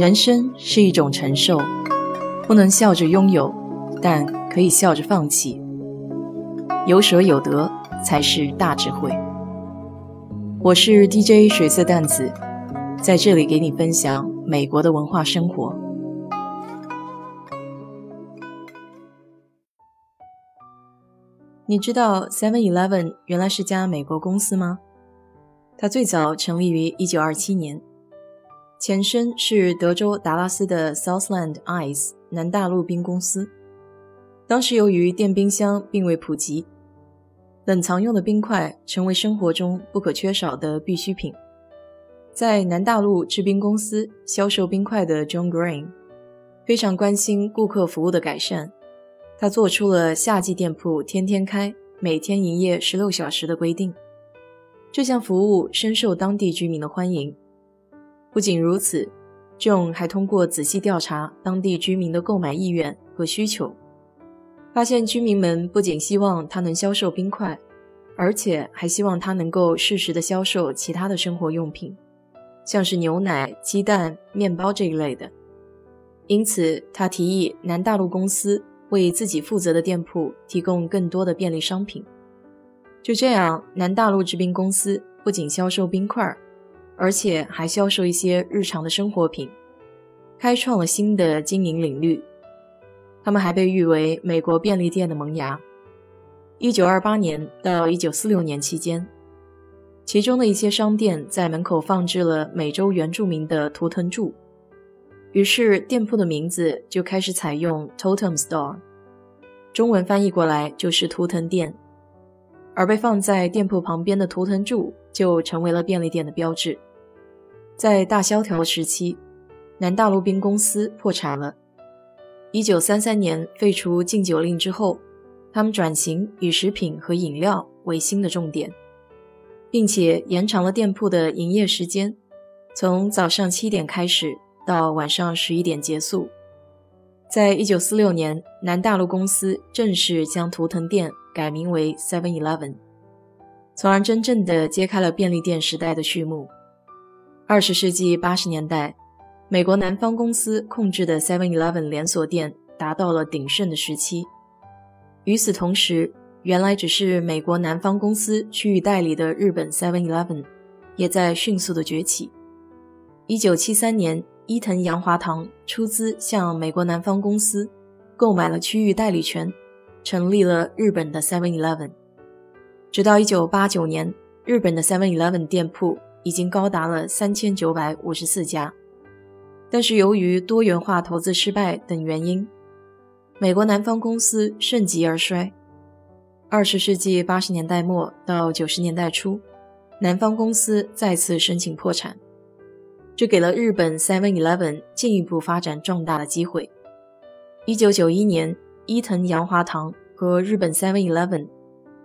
人生是一种承受，不能笑着拥有，但可以笑着放弃。有舍有得才是大智慧。我是 DJ 水色淡子，在这里给你分享美国的文化生活。你知道 Seven Eleven 原来是家美国公司吗？它最早成立于1927年。前身是德州达拉斯的 Southland Ice 南大陆冰公司。当时由于电冰箱并未普及，冷藏用的冰块成为生活中不可缺少的必需品。在南大陆制冰公司销售冰块的 John Green 非常关心顾客服务的改善，他做出了夏季店铺天天开、每天营业十六小时的规定。这项服务深受当地居民的欢迎。不仅如此，John 还通过仔细调查当地居民的购买意愿和需求，发现居民们不仅希望他能销售冰块，而且还希望他能够适时的销售其他的生活用品，像是牛奶、鸡蛋、面包这一类的。因此，他提议南大陆公司为自己负责的店铺提供更多的便利商品。就这样，南大陆制冰公司不仅销售冰块。而且还销售一些日常的生活品，开创了新的经营领域。他们还被誉为美国便利店的萌芽。一九二八年到一九四六年期间，其中的一些商店在门口放置了美洲原住民的图腾柱，于是店铺的名字就开始采用 Totem Store，中文翻译过来就是图腾店。而被放在店铺旁边的图腾柱就成为了便利店的标志。在大萧条时期，南大陆冰公司破产了。一九三三年废除禁酒令之后，他们转型以食品和饮料为新的重点，并且延长了店铺的营业时间，从早上七点开始到晚上十一点结束。在一九四六年，南大陆公司正式将图腾店改名为 Seven Eleven，从而真正的揭开了便利店时代的序幕。二十世纪八十年代，美国南方公司控制的 Seven Eleven 连锁店达到了鼎盛的时期。与此同时，原来只是美国南方公司区域代理的日本 Seven Eleven 也在迅速的崛起。一九七三年，伊藤洋华堂出资向美国南方公司购买了区域代理权，成立了日本的 Seven Eleven。直到一九八九年，日本的 Seven Eleven 店铺。已经高达了三千九百五十四家，但是由于多元化投资失败等原因，美国南方公司盛极而衰。二十世纪八十年代末到九十年代初，南方公司再次申请破产，这给了日本 Seven Eleven 进一步发展壮大的机会。一九九一年，伊藤洋华堂和日本 Seven Eleven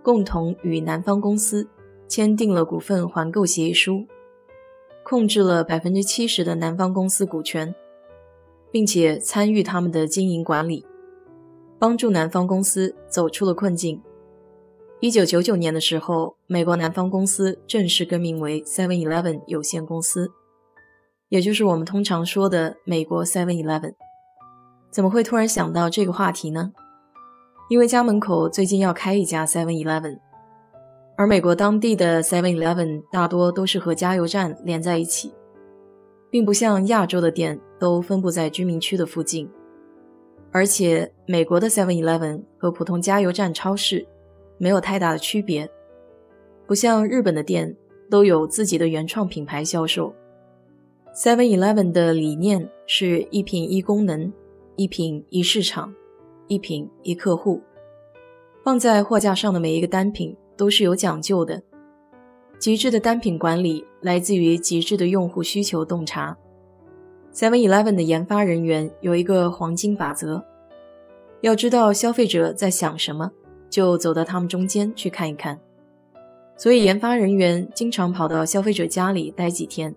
共同与南方公司。签订了股份还购协议书，控制了百分之七十的南方公司股权，并且参与他们的经营管理，帮助南方公司走出了困境。一九九九年的时候，美国南方公司正式更名为 Seven Eleven 有限公司，也就是我们通常说的美国 Seven Eleven。怎么会突然想到这个话题呢？因为家门口最近要开一家 Seven Eleven。而美国当地的 Seven Eleven 大多都是和加油站连在一起，并不像亚洲的店都分布在居民区的附近。而且，美国的 Seven Eleven 和普通加油站超市没有太大的区别，不像日本的店都有自己的原创品牌销售。Seven Eleven 的理念是一品一功能，一品一市场，一品一客户，放在货架上的每一个单品。都是有讲究的，极致的单品管理来自于极致的用户需求洞察。Seven Eleven 的研发人员有一个黄金法则：要知道消费者在想什么，就走到他们中间去看一看。所以，研发人员经常跑到消费者家里待几天，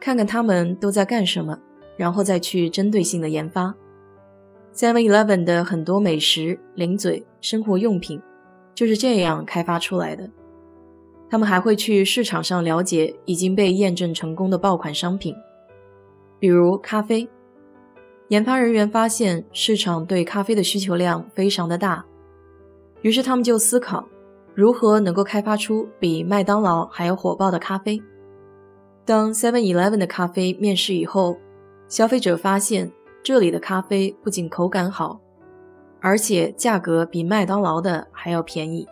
看看他们都在干什么，然后再去针对性的研发。Seven Eleven 的很多美食、零嘴、生活用品。就是这样开发出来的。他们还会去市场上了解已经被验证成功的爆款商品，比如咖啡。研发人员发现市场对咖啡的需求量非常的大，于是他们就思考如何能够开发出比麦当劳还要火爆的咖啡。当 Seven Eleven 的咖啡面世以后，消费者发现这里的咖啡不仅口感好，而且价格比麦当劳的还要便宜，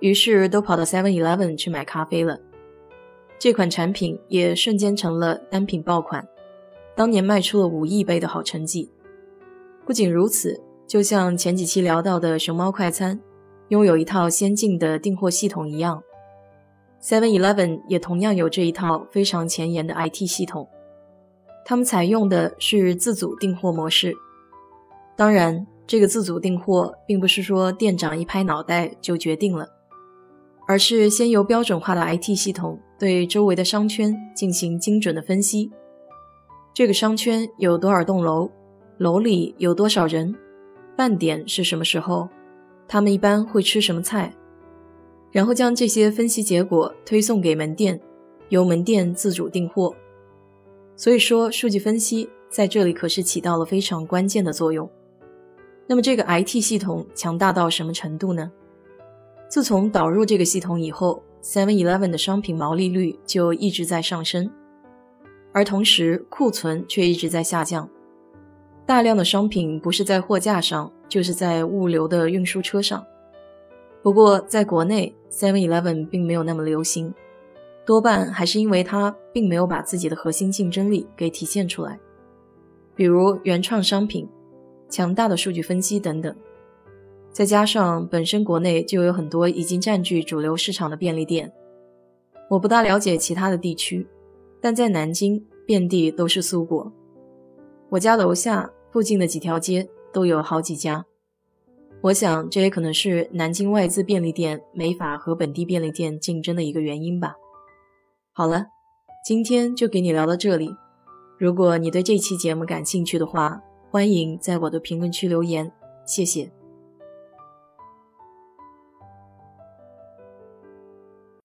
于是都跑到 Seven Eleven 去买咖啡了。这款产品也瞬间成了单品爆款。当年卖出了五亿杯的好成绩。不仅如此，就像前几期聊到的熊猫快餐拥有一套先进的订货系统一样，Seven Eleven 也同样有这一套非常前沿的 IT 系统。他们采用的是自主订货模式。当然，这个自主订货并不是说店长一拍脑袋就决定了，而是先由标准化的 IT 系统对周围的商圈进行精准的分析。这个商圈有多少栋楼？楼里有多少人？饭点是什么时候？他们一般会吃什么菜？然后将这些分析结果推送给门店，由门店自主订货。所以说，数据分析在这里可是起到了非常关键的作用。那么，这个 IT 系统强大到什么程度呢？自从导入这个系统以后，Seven Eleven 的商品毛利率就一直在上升。而同时，库存却一直在下降，大量的商品不是在货架上，就是在物流的运输车上。不过，在国内，Seven Eleven 并没有那么流行，多半还是因为它并没有把自己的核心竞争力给体现出来，比如原创商品、强大的数据分析等等。再加上本身国内就有很多已经占据主流市场的便利店，我不大了解其他的地区。但在南京，遍地都是素果。我家楼下附近的几条街都有好几家。我想，这也可能是南京外资便利店没法和本地便利店竞争的一个原因吧。好了，今天就给你聊到这里。如果你对这期节目感兴趣的话，欢迎在我的评论区留言，谢谢。